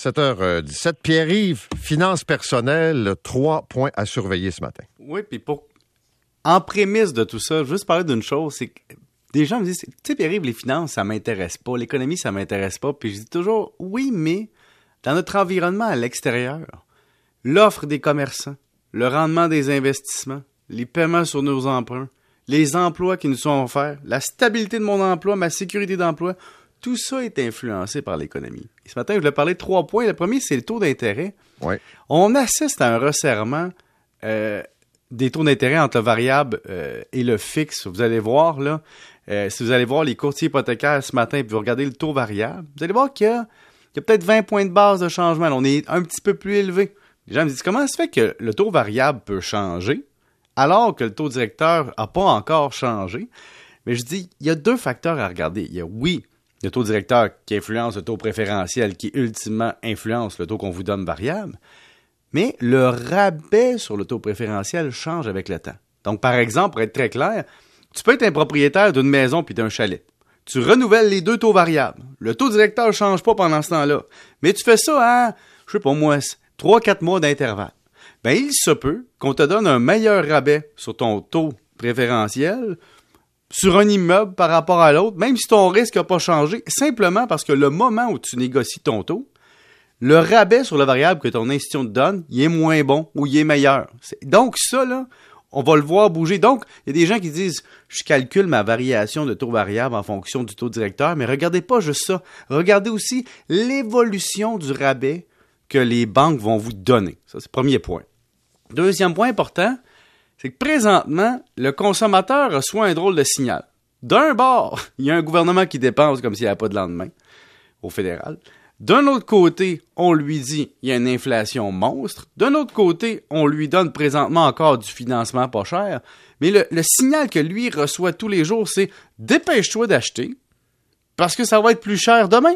7h17. Pierre-Yves, finances personnelles, trois points à surveiller ce matin. Oui, puis pour. En prémisse de tout ça, juste parler d'une chose, c'est que des gens me disent, tu sais, Pierre-Yves, les finances, ça m'intéresse pas, l'économie, ça m'intéresse pas. Puis je dis toujours, oui, mais dans notre environnement à l'extérieur, l'offre des commerçants, le rendement des investissements, les paiements sur nos emprunts, les emplois qui nous sont offerts, la stabilité de mon emploi, ma sécurité d'emploi, tout ça est influencé par l'économie. Et ce matin, je voulais parler de trois points. Le premier, c'est le taux d'intérêt. On assiste à un resserrement euh, des taux d'intérêt entre le variable euh, et le fixe. Vous allez voir, là, euh, si vous allez voir les courtiers hypothécaires ce matin et vous regardez le taux variable, vous allez voir qu'il y a, peut-être 20 points de base de changement. Là, on est un petit peu plus élevé. Les gens me disent comment ça se fait que le taux variable peut changer alors que le taux directeur n'a pas encore changé? Mais je dis, il y a deux facteurs à regarder. Il y a, oui, le taux directeur qui influence le taux préférentiel, qui ultimement influence le taux qu'on vous donne variable, mais le rabais sur le taux préférentiel change avec le temps. Donc, par exemple, pour être très clair, tu peux être un propriétaire d'une maison puis d'un chalet. Tu renouvelles les deux taux variables. Le taux directeur ne change pas pendant ce temps-là. Mais tu fais ça à, je sais pas moi, 3-4 mois d'intervalle. Ben, il se peut qu'on te donne un meilleur rabais sur ton taux préférentiel sur un immeuble par rapport à l'autre, même si ton risque n'a pas changé, simplement parce que le moment où tu négocies ton taux, le rabais sur la variable que ton institution te donne, il est moins bon ou il est meilleur. Donc ça, là, on va le voir bouger. Donc, il y a des gens qui disent, je calcule ma variation de taux variable en fonction du taux directeur, mais regardez pas juste ça. Regardez aussi l'évolution du rabais que les banques vont vous donner. Ça, c'est le premier point. Deuxième point important, c'est que présentement, le consommateur reçoit un drôle de signal. D'un bord, il y a un gouvernement qui dépense comme s'il n'y avait pas de lendemain au fédéral. D'un autre côté, on lui dit il y a une inflation monstre. D'un autre côté, on lui donne présentement encore du financement pas cher. Mais le, le signal que lui reçoit tous les jours, c'est dépêche-toi d'acheter parce que ça va être plus cher demain.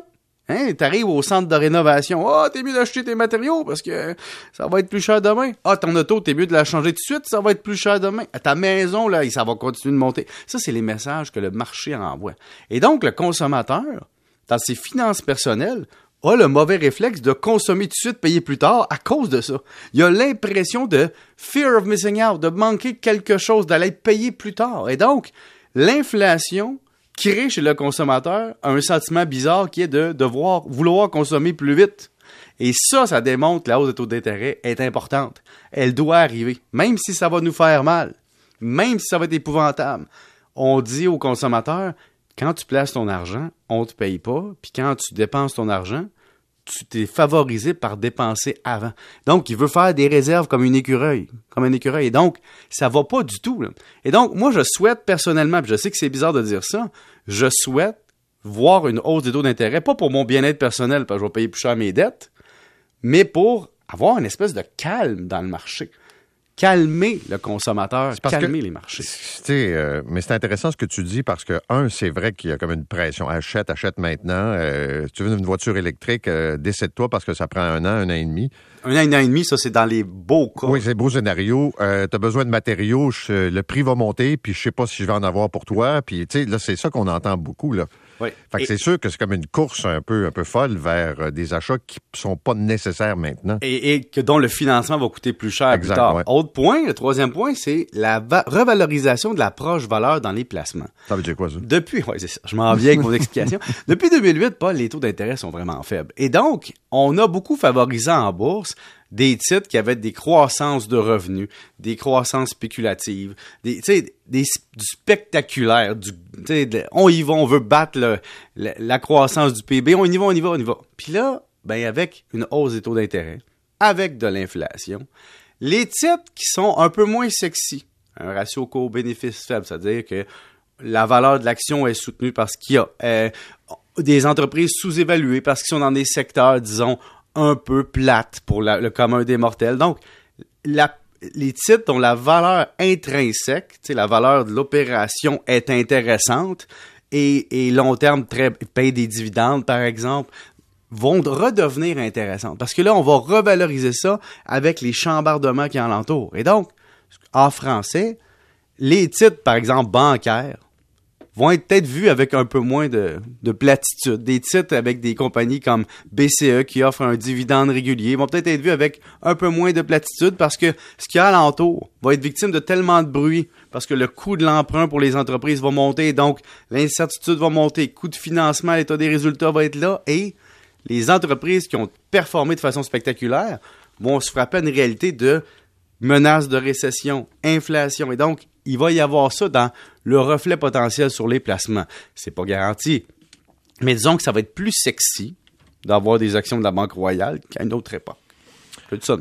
Hein, t'arrives au centre de rénovation. Ah, oh, t'es mieux d'acheter tes matériaux parce que ça va être plus cher demain. Ah, ton auto, t'es mieux de la changer tout de suite, ça va être plus cher demain. À ta maison, là, ça va continuer de monter. Ça, c'est les messages que le marché envoie. Et donc, le consommateur, dans ses finances personnelles, a le mauvais réflexe de consommer tout de suite, payer plus tard à cause de ça. Il a l'impression de fear of missing out, de manquer quelque chose, d'aller payer plus tard. Et donc, l'inflation crée chez le consommateur un sentiment bizarre qui est de devoir vouloir consommer plus vite. Et ça, ça démontre que la hausse des taux d'intérêt est importante. Elle doit arriver, même si ça va nous faire mal, même si ça va être épouvantable. On dit aux consommateurs, quand tu places ton argent, on ne te paye pas, puis quand tu dépenses ton argent, tu t'es favorisé par dépenser avant. Donc, il veut faire des réserves comme une écureuil, comme un écureuil. Et donc, ça va pas du tout. Et donc, moi, je souhaite personnellement, puis je sais que c'est bizarre de dire ça, je souhaite voir une hausse des taux d'intérêt, pas pour mon bien-être personnel, parce que je vais payer plus cher mes dettes, mais pour avoir une espèce de calme dans le marché calmer le consommateur, calmer les marchés. Euh, mais c'est intéressant ce que tu dis parce que, un, c'est vrai qu'il y a comme une pression. Achète, achète maintenant. Euh, tu veux une voiture électrique, euh, décide-toi parce que ça prend un an, un an et demi. Un an, un an et demi, ça, c'est dans les beaux cas. Oui, c'est beau scénario. Euh, tu as besoin de matériaux, le prix va monter, puis je sais pas si je vais en avoir pour toi. Puis, tu sais, là, c'est ça qu'on entend beaucoup, là. Oui. Fait que c'est sûr que c'est comme une course un peu, un peu folle vers euh, des achats qui sont pas nécessaires maintenant. Et, que dont le financement va coûter plus cher plus tard. Autre point, le troisième point, c'est la revalorisation de la proche valeur dans les placements. Ça veut dire quoi, ça? Depuis, ouais, c'est ça. Je m'en viens avec mon explication. Depuis 2008, Paul, les taux d'intérêt sont vraiment faibles. Et donc, on a beaucoup favorisé en bourse des titres qui avaient des croissances de revenus, des croissances spéculatives, des, des, du spectaculaire, on y va, on veut battre la, croissance du PIB, on y va, on y va, on y va. Puis là, ben avec une hausse des taux d'intérêt, avec de l'inflation, les titres qui sont un peu moins sexy, un ratio court-bénéfice faible, c'est-à-dire que la valeur de l'action est soutenue parce qu'il y a euh, des entreprises sous-évaluées, parce qu'ils sont dans des secteurs, disons, un peu plate pour le commun des mortels. Donc, les titres dont la valeur intrinsèque, la valeur de l'opération est intéressante et, long terme très, paye des dividendes, par exemple, vont redevenir intéressantes. Parce que là, on va revaloriser ça avec les chambardements qui en l'entourent. Et donc, en français, les titres, par exemple, bancaires, vont être peut-être vus avec un peu moins de, de platitude. Des titres avec des compagnies comme BCE qui offrent un dividende régulier vont peut-être être vus avec un peu moins de platitude parce que ce qu'il y a alentour va être victime de tellement de bruit parce que le coût de l'emprunt pour les entreprises va monter, donc l'incertitude va monter, coût de financement, l'état des résultats va être là et les entreprises qui ont performé de façon spectaculaire vont se frapper à une réalité de menace de récession, inflation. Et donc, il va y avoir ça dans le reflet potentiel sur les placements. C'est pas garanti. Mais disons que ça va être plus sexy d'avoir des actions de la Banque Royale qu'à une autre époque.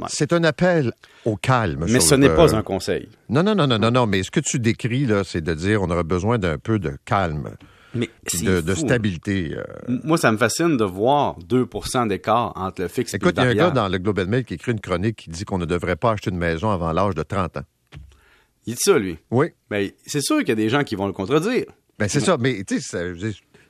C'est un appel au calme. Mais ce n'est pas un conseil. Non, non, non, non, non, non. Mais ce que tu décris, là, c'est de dire on aurait besoin d'un peu de calme. Mais de, stabilité. Euh. Moi, ça me fascine de voir 2% d'écart entre le fixe Écoute, et le Écoute, il y a un gars dans le Global Mail qui écrit une chronique qui dit qu'on ne devrait pas acheter une maison avant l'âge de 30 ans. Il dit ça, lui? Oui. Ben, c'est sûr qu'il y a des gens qui vont le contredire. Ben, c'est ça. Mais, tu sais,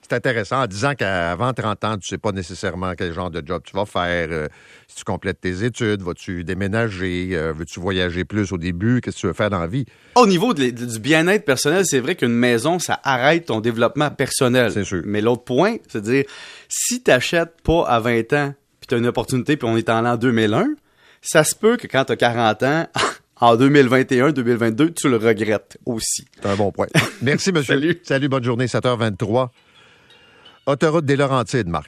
c'est intéressant en disant qu'avant 30 ans, tu sais pas nécessairement quel genre de job tu vas faire, euh, si tu complètes tes études, vas-tu déménager, euh, veux-tu voyager plus au début, qu'est-ce que tu veux faire dans la vie? Au niveau du bien-être personnel, c'est vrai qu'une maison, ça arrête ton développement personnel. C'est sûr. Mais l'autre point, c'est à dire, si tu n'achètes pas à 20 ans, puis tu as une opportunité, puis on est en l'an 2001, ça se peut que quand tu as 40 ans, en 2021, 2022, tu le regrettes aussi. C'est un bon point. Merci, monsieur. Salut. Salut, bonne journée, 7h23. Autoroute des Laurentides, Marc.